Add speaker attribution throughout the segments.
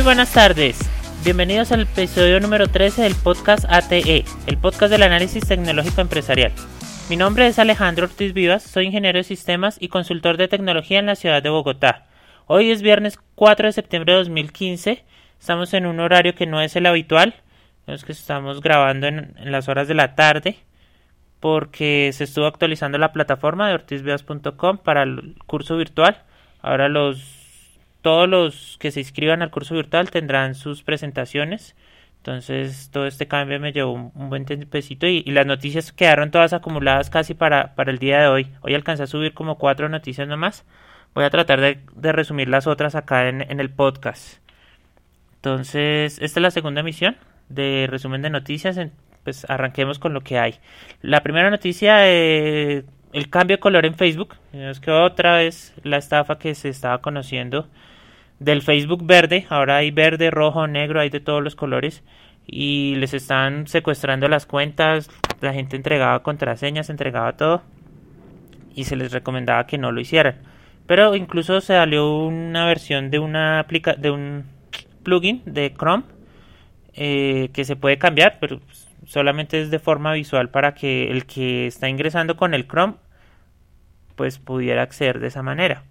Speaker 1: Muy buenas tardes. Bienvenidos al episodio número 13 del podcast ATE, el podcast del análisis tecnológico empresarial. Mi nombre es Alejandro Ortiz Vivas, soy ingeniero de sistemas y consultor de tecnología en la ciudad de Bogotá. Hoy es viernes 4 de septiembre de 2015, estamos en un horario que no es el habitual, es que estamos grabando en, las horas de la tarde porque se estuvo actualizando la plataforma de ortizvivas.com para el curso virtual. Ahora los todos los que se inscriban al curso virtual tendrán sus presentaciones. Entonces todo este cambio me llevó un, buen tiempecito y, las noticias quedaron todas acumuladas casi para, para el día de hoy. Hoy alcancé a subir como cuatro noticias nomás. Voy a tratar de, resumir las otras acá en, en, el podcast. Entonces, esta es la segunda emisión de resumen de noticias. Pues arranquemos con lo que hay. La primera noticia, eh, el cambio de color en Facebook. Es que otra vez la estafa que se estaba conociendo del Facebook verde, ahora hay verde, rojo, negro, hay de todos los colores y les están secuestrando las cuentas, la gente entregaba contraseñas, entregaba todo y se les recomendaba que no lo hicieran. Pero incluso se salió una versión de una de un plugin de Chrome eh, que se puede cambiar, pero solamente es de forma visual para que el que está ingresando con el Chrome pues pudiera acceder de esa manera.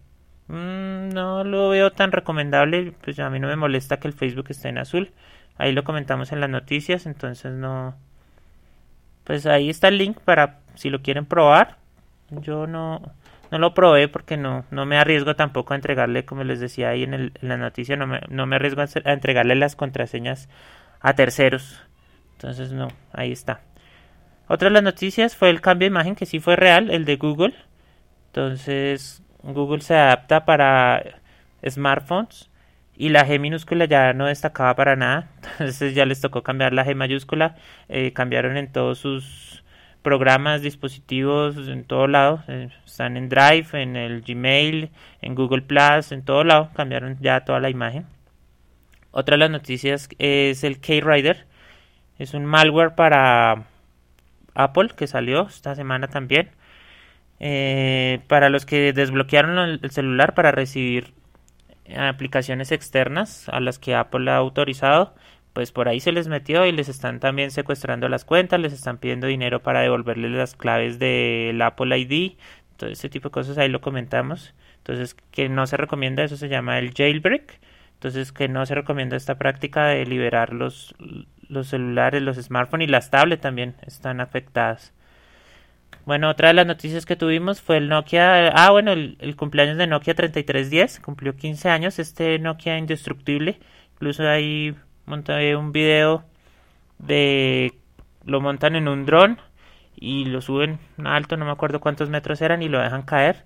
Speaker 1: Mm, no lo veo tan recomendable, pues a mí no me molesta que el Facebook esté en azul. Ahí lo comentamos en las noticias, entonces no... Pues ahí está el link para si lo quieren probar. Yo no, no lo probé porque no, no me arriesgo tampoco a entregarle, como les decía ahí en, la noticia, no me, no me arriesgo a entregarle las contraseñas a terceros. Entonces no, ahí está. Otra de las noticias fue el cambio de imagen que sí fue real, el de Google. Entonces Google se adapta para smartphones y la G minúscula ya no destacaba para nada, entonces ya les tocó cambiar la G mayúscula, eh, cambiaron en todos sus programas, dispositivos, en todo lado, eh, están en Drive, en el Gmail, en Google Plus, en todo lado, cambiaron ya toda la imagen. Otra de las noticias es el K-Rider, es un malware para Apple que salió esta semana también. Eh, para los que desbloquearon el celular para recibir aplicaciones externas a las que Apple ha autorizado, pues por ahí se les metió y les están también secuestrando las cuentas, les están pidiendo dinero para devolverles las claves del Apple ID, todo ese tipo de cosas ahí lo comentamos. Entonces, que no se recomienda, eso se llama el jailbreak. Entonces, que no se recomienda esta práctica de liberar los, los celulares, los smartphones y las tablets también están afectadas. Bueno, otra de las noticias que tuvimos fue el Nokia. Ah, bueno, el, cumpleaños de Nokia 3310. Cumplió 15 años este Nokia indestructible. Incluso ahí monté un video de. Lo montan en un dron y lo suben alto, no me acuerdo cuántos metros eran, y lo dejan caer.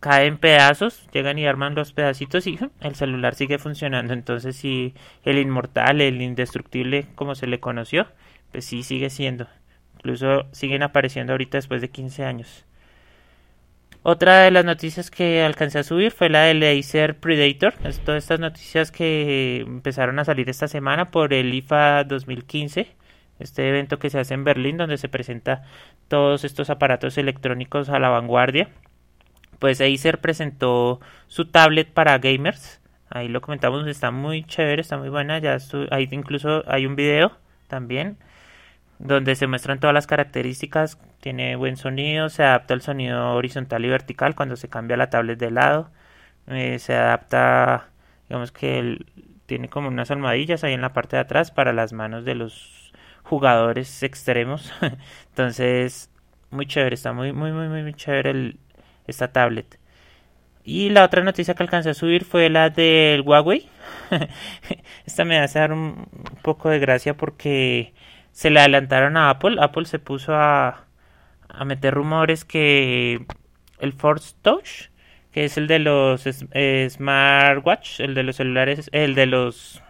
Speaker 1: Cae en pedazos, llegan y arman los pedacitos y el celular sigue funcionando. Entonces, si el inmortal, el indestructible, como se le conoció, pues sí sigue siendo. Incluso siguen apareciendo ahorita después de 15 años. Otra de las noticias que alcancé a subir fue la del Acer Predator. Es todas estas noticias que empezaron a salir esta semana por el IFA 2015. Este evento que se hace en Berlín donde se presenta todos estos aparatos electrónicos a la vanguardia. Pues Acer presentó su tablet para gamers. Ahí lo comentamos, está muy chévere, está muy buena. Ya ahí incluso hay un video también donde se muestran todas las características, tiene buen sonido, se adapta al sonido horizontal y vertical cuando se cambia la tablet de lado, eh, se adapta, digamos que tiene como unas almohadillas ahí en la parte de atrás para las manos de los jugadores extremos, entonces muy chévere, está muy muy muy muy, chévere esta tablet. Y la otra noticia que alcancé a subir fue la del Huawei. Esta me hace dar un poco de gracia porque se le adelantaron a Apple. Apple se puso a, a meter rumores que el Force Touch, que es el de los smartwatch, el de los celulares, el de los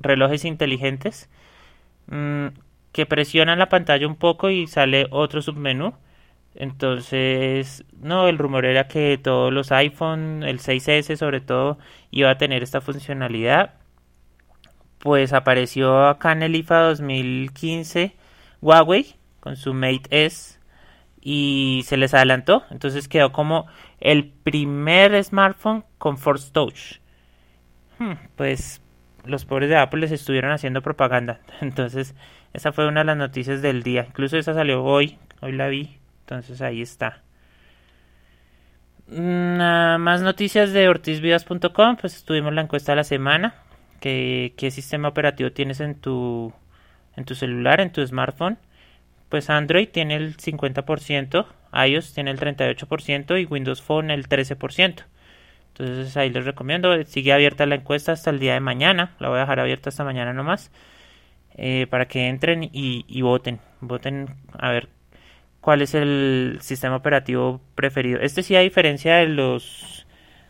Speaker 1: relojes inteligentes, mm, que presionan la pantalla un poco y sale otro submenú. Entonces, no, el rumor era que todos los iPhone, el 6S sobre todo, iba a tener esta funcionalidad pues apareció acá en el IFA 2015 Huawei con su Mate S y se les adelantó, entonces quedó como el primer smartphone con Force Touch. Hmm, pues los pobres de Apple les estuvieron haciendo propaganda. Entonces, esa fue una de las noticias del día. Incluso esa salió hoy, hoy la vi. Entonces ahí está. más noticias de ortizvidas.com, pues tuvimos la encuesta de la semana. ¿Qué, ¿Qué sistema operativo tienes en tu, en tu celular, en tu smartphone? Pues Android tiene el 50%, iOS tiene el 38% y Windows Phone el 13%. Entonces ahí les recomiendo, sigue abierta la encuesta hasta el día de mañana, la voy a dejar abierta hasta mañana nomás, eh, para que entren y, voten, voten a ver cuál es el sistema operativo preferido. Este sí a diferencia de los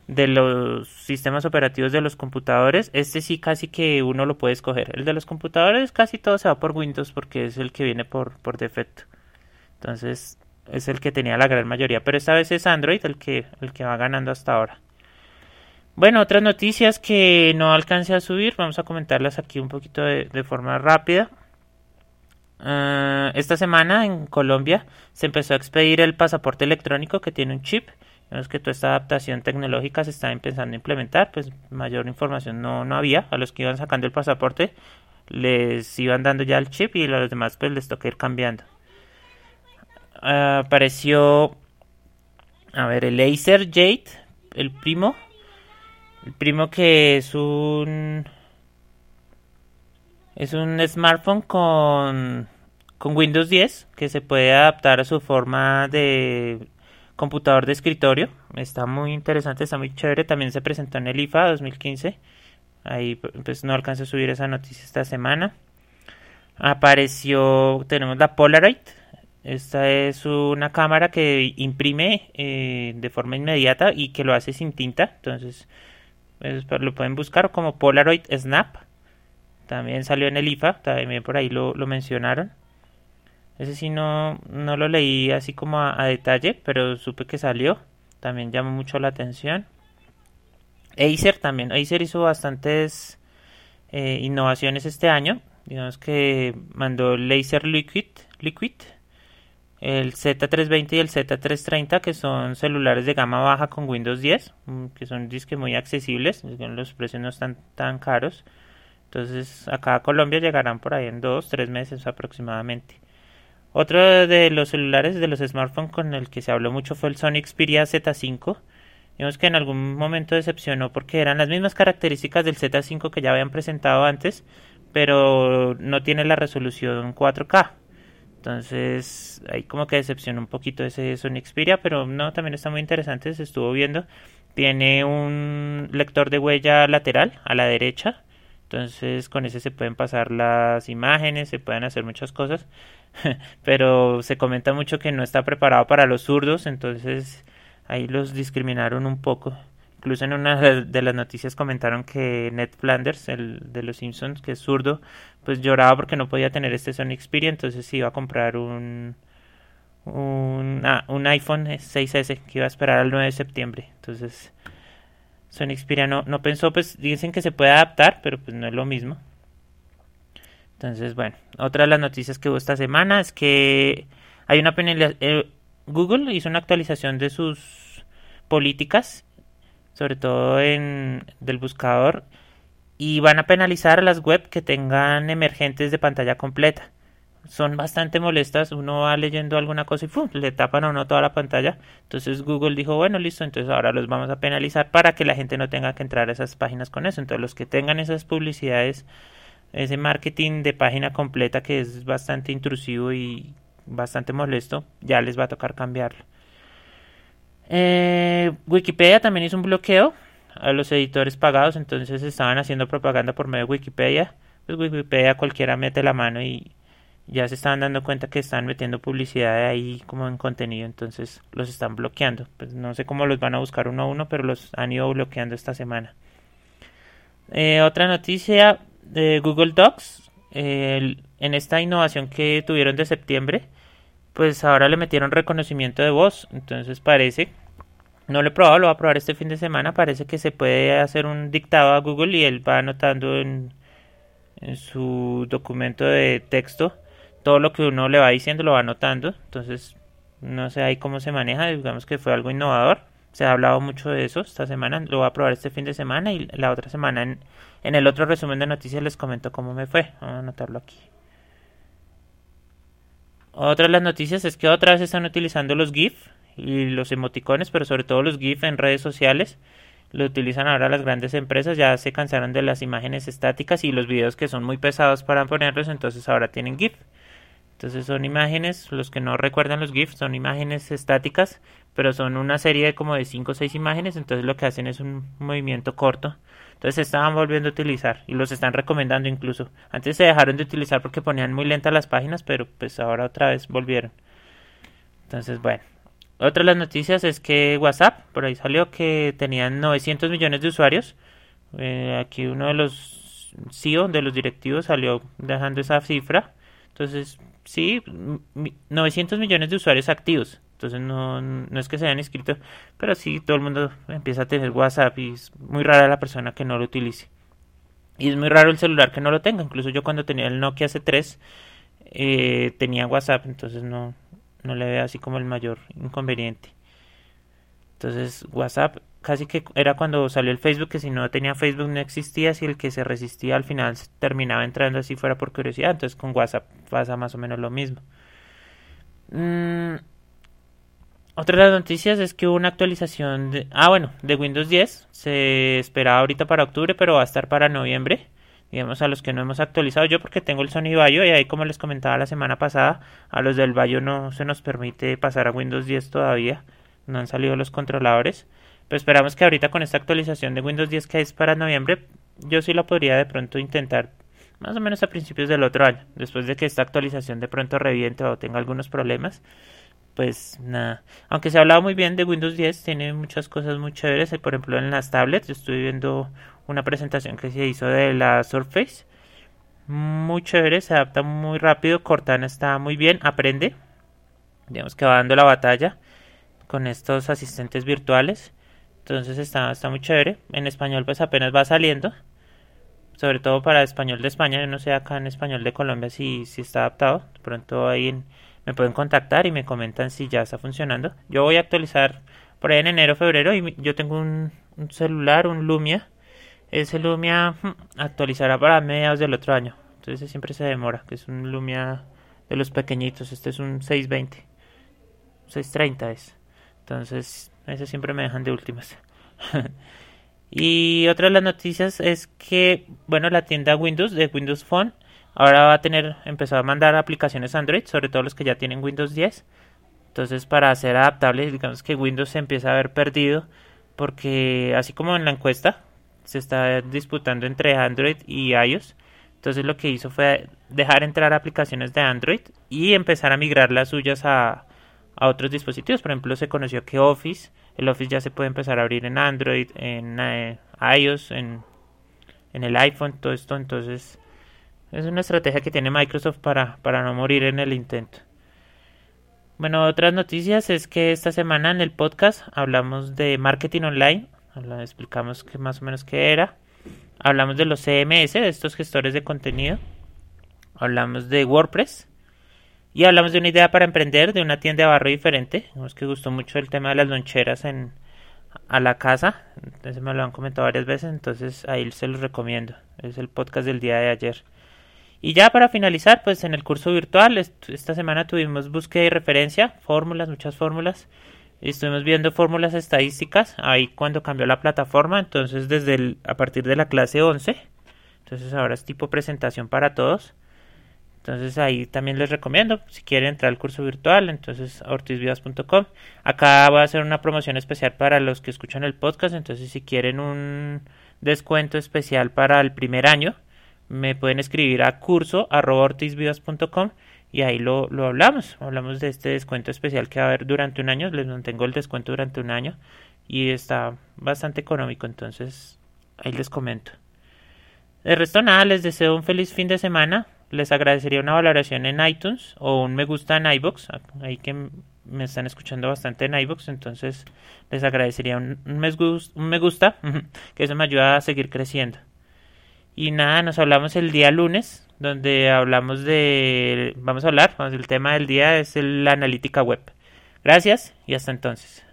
Speaker 1: de los sistemas operativos de los computadores, este sí casi que uno lo puede escoger. El de los computadores casi todo se va por Windows porque es el que viene por, por defecto. Entonces es el que tenía la gran mayoría, pero esta vez es Android el que, el que va ganando hasta ahora. Bueno, otras noticias que no alcancé a subir, vamos a comentarlas aquí un poquito de, forma rápida. Ah, esta semana en Colombia se empezó a expedir el pasaporte electrónico que tiene un chip. Vemos que toda esta adaptación tecnológica se está empezando a implementar, pues mayor información no, no había. A los que iban sacando el pasaporte les iban dando ya el chip y a los demás pues les toca ir cambiando. Apareció, a ver, el Acer Jade, el primo, el primo que es un es un smartphone con con Windows 10 que se puede adaptar a su forma de computador de escritorio. Está muy interesante, está muy chévere. También se presentó en el IFA 2015. Ahí pues no alcancé a subir esa noticia esta semana. Apareció, tenemos la Polaroid. Esta es una cámara que imprime eh, de forma inmediata y que lo hace sin tinta. Entonces lo pueden buscar como Polaroid Snap. También salió en el IFA, también por ahí lo, mencionaron. Ese sí no, no lo leí así como a, detalle, pero supe que salió. También llamó mucho la atención. Acer también. Acer hizo bastantes eh, innovaciones este año. Digamos que mandó Laser Liquid, Liquid el Z320 y el Z330 que son celulares de gama baja con Windows 10 mm, que son disques muy accesibles los precios no están tan caros entonces acá a Colombia llegarán por ahí en dos tres meses aproximadamente otro de los celulares de los smartphones con el que se habló mucho fue el Sony Xperia Z5 Vimos que en algún momento decepcionó porque eran las mismas características del Z5 que ya habían presentado antes pero no tiene la resolución 4K entonces, ahí como que decepcionó un poquito ese Sony Xperia, pero no, también está muy interesante, se estuvo viendo. Tiene un lector de huella lateral a la derecha, entonces con ese se pueden pasar las imágenes, se pueden hacer muchas cosas, pero se comenta mucho que no está preparado para los zurdos, entonces ahí los discriminaron un poco. Incluso en una de las noticias comentaron que Ned Flanders, el de los Simpsons, que es zurdo, pues lloraba porque no podía tener este Sony Xperia, entonces iba a comprar un un, ah, un iPhone 6S que iba a esperar al 9 de septiembre. Entonces, Sony Xperia no, no pensó, pues dicen que se puede adaptar, pero pues no es lo mismo. Entonces, bueno, otra de las noticias que hubo esta semana es que hay una penalización. Eh, Google hizo una actualización de sus políticas sobre todo en del buscador, y van a penalizar a las web que tengan emergentes de pantalla completa. Son bastante molestas, uno va leyendo alguna cosa y ¡fum! le tapan a uno toda la pantalla. Entonces Google dijo, bueno, listo, entonces ahora los vamos a penalizar para que la gente no tenga que entrar a esas páginas con eso. Entonces los que tengan esas publicidades, ese marketing de página completa que es bastante intrusivo y bastante molesto, ya les va a tocar cambiarlo. Eh, Wikipedia también hizo un bloqueo a los editores pagados, entonces estaban haciendo propaganda por medio de Wikipedia. Pues Wikipedia cualquiera mete la mano y ya se estaban dando cuenta que están metiendo publicidad ahí como en contenido, entonces los están bloqueando. Pues no sé cómo los van a buscar uno a uno, pero los han ido bloqueando esta semana. Eh, otra noticia de Google Docs, en esta innovación que tuvieron de septiembre, pues ahora le metieron reconocimiento de voz. Entonces parece, no lo he probado, lo voy a probar este fin de semana. Parece que se puede hacer un dictado a Google y él va anotando en, en su documento de texto todo lo que uno le va diciendo, lo va anotando. Entonces, no sé ahí cómo se maneja. Digamos que fue algo innovador. Se ha hablado mucho de eso esta semana. Lo voy a probar este fin de semana y la otra semana en, el otro resumen de noticias les comento cómo me fue. Vamos a anotarlo aquí. Otra de las noticias es que otra vez están utilizando los GIF y los emoticones, pero sobre todo los GIF en redes sociales. Lo utilizan ahora las grandes empresas, ya se cansaron de las imágenes estáticas y los videos que son muy pesados para ponerlos, entonces ahora tienen GIF. Entonces son imágenes, los que no recuerdan los GIFs, son imágenes estáticas, pero son una serie de como de 5 o 6 imágenes, entonces lo que hacen es un movimiento corto. Entonces se estaban volviendo a utilizar y los están recomendando incluso. Antes se dejaron de utilizar porque ponían muy lentas las páginas, pero pues ahora otra vez volvieron. Entonces, bueno. Otra de las noticias es que WhatsApp, por ahí salió que tenían 900 millones de usuarios. Eh, aquí uno de los CEO, de los directivos, salió dejando esa cifra. Entonces, sí, 900 millones de usuarios activos. Entonces no, no es que se hayan inscrito, pero sí todo el mundo empieza a tener WhatsApp y es muy rara la persona que no lo utilice. Y es muy raro el celular que no lo tenga. Incluso yo cuando tenía el Nokia C3 eh, tenía WhatsApp, entonces no, no le veo así como el mayor inconveniente. Entonces WhatsApp casi que era cuando salió el Facebook, que si no tenía Facebook no existía, si el que se resistía al final terminaba entrando así fuera por curiosidad, entonces con WhatsApp pasa más o menos lo mismo. Mm, otra de las noticias es que hubo una actualización de, ah bueno, de Windows 10, se esperaba ahorita para octubre, pero va a estar para noviembre. Digamos a los que no hemos actualizado yo porque tengo el Sony Vaio y ahí como les comentaba la semana pasada, a los del Vaio no se nos permite pasar a Windows 10 todavía, no han salido los controladores. Pero esperamos que ahorita con esta actualización de Windows 10 que es para noviembre, yo sí la podría de pronto intentar más o menos a principios del otro año, después de que esta actualización de pronto reviente o tenga algunos problemas. Pues nada, aunque se ha hablado muy bien de Windows 10, tiene muchas cosas muy chéveres. Por ejemplo, en las tablets, yo estoy viendo una presentación que se hizo de la Surface. Muy chévere, se adapta muy rápido. Cortana está muy bien, aprende. Digamos que va dando la batalla con estos asistentes virtuales. Entonces está, está muy chévere. En español pues apenas va saliendo. Sobre todo para español de España. Yo no sé acá en español de Colombia si, si está adaptado. De pronto ahí me pueden contactar y me comentan si ya está funcionando. Yo voy a actualizar por ahí en enero, febrero. Y yo tengo un, celular, un Lumia. Ese Lumia hmm, actualizará para mediados del otro año. Entonces siempre se demora. Que es un Lumia de los pequeñitos. Este es un 620. 630 es. Entonces ese siempre me dejan de últimas. y otra de las noticias es que, bueno, la tienda Windows de Windows Phone ahora va a tener, empezó a mandar aplicaciones Android, sobre todo los que ya tienen Windows 10. Entonces, para hacer adaptables, digamos que Windows se empieza a ver perdido, porque así como en la encuesta, se está disputando entre Android y iOS. Entonces, lo que hizo fue dejar entrar aplicaciones de Android y empezar a migrar las suyas a, a otros dispositivos. Por ejemplo, se conoció que Office, el Office ya se puede empezar a abrir en Android, en eh, iOS, en, en el iPhone, todo esto. Entonces, es una estrategia que tiene Microsoft para, para no morir en el intento. Bueno, otras noticias es que esta semana en el podcast hablamos de marketing online, explicamos que más o menos qué era, hablamos de los CMS, de estos gestores de contenido, hablamos de WordPress, y hablamos de una idea para emprender, de una tienda de barro diferente. Es que gustó mucho el tema de las loncheras en, a la casa. Entonces me lo han comentado varias veces, entonces ahí se los recomiendo. Es el podcast del día de ayer. Y ya para finalizar, pues en el curso virtual, esta semana tuvimos búsqueda y referencia, fórmulas, muchas fórmulas. Estuvimos viendo fórmulas estadísticas, ahí cuando cambió la plataforma, entonces desde el, a partir de la clase 11. Entonces ahora es tipo presentación para todos. Entonces ahí también les recomiendo, si quieren entrar al curso virtual, entonces ortizvivas.com. Acá va a hacer una promoción especial para los que escuchan el podcast, entonces si quieren un descuento especial para el primer año, me pueden escribir a curso y ahí lo, lo hablamos. Hablamos de este descuento especial que va a haber durante un año, les mantengo el descuento durante un año y está bastante económico, entonces ahí les comento. De resto nada, les deseo un feliz fin de semana les agradecería una valoración en iTunes o un me gusta en iBox. Ahí que me están escuchando bastante en iBox, entonces les agradecería un, me, un me gusta, que eso me ayuda a seguir creciendo. Y nada, nos hablamos el día lunes, donde hablamos de, vamos a hablar, el tema del día es la analítica web. Gracias y hasta entonces.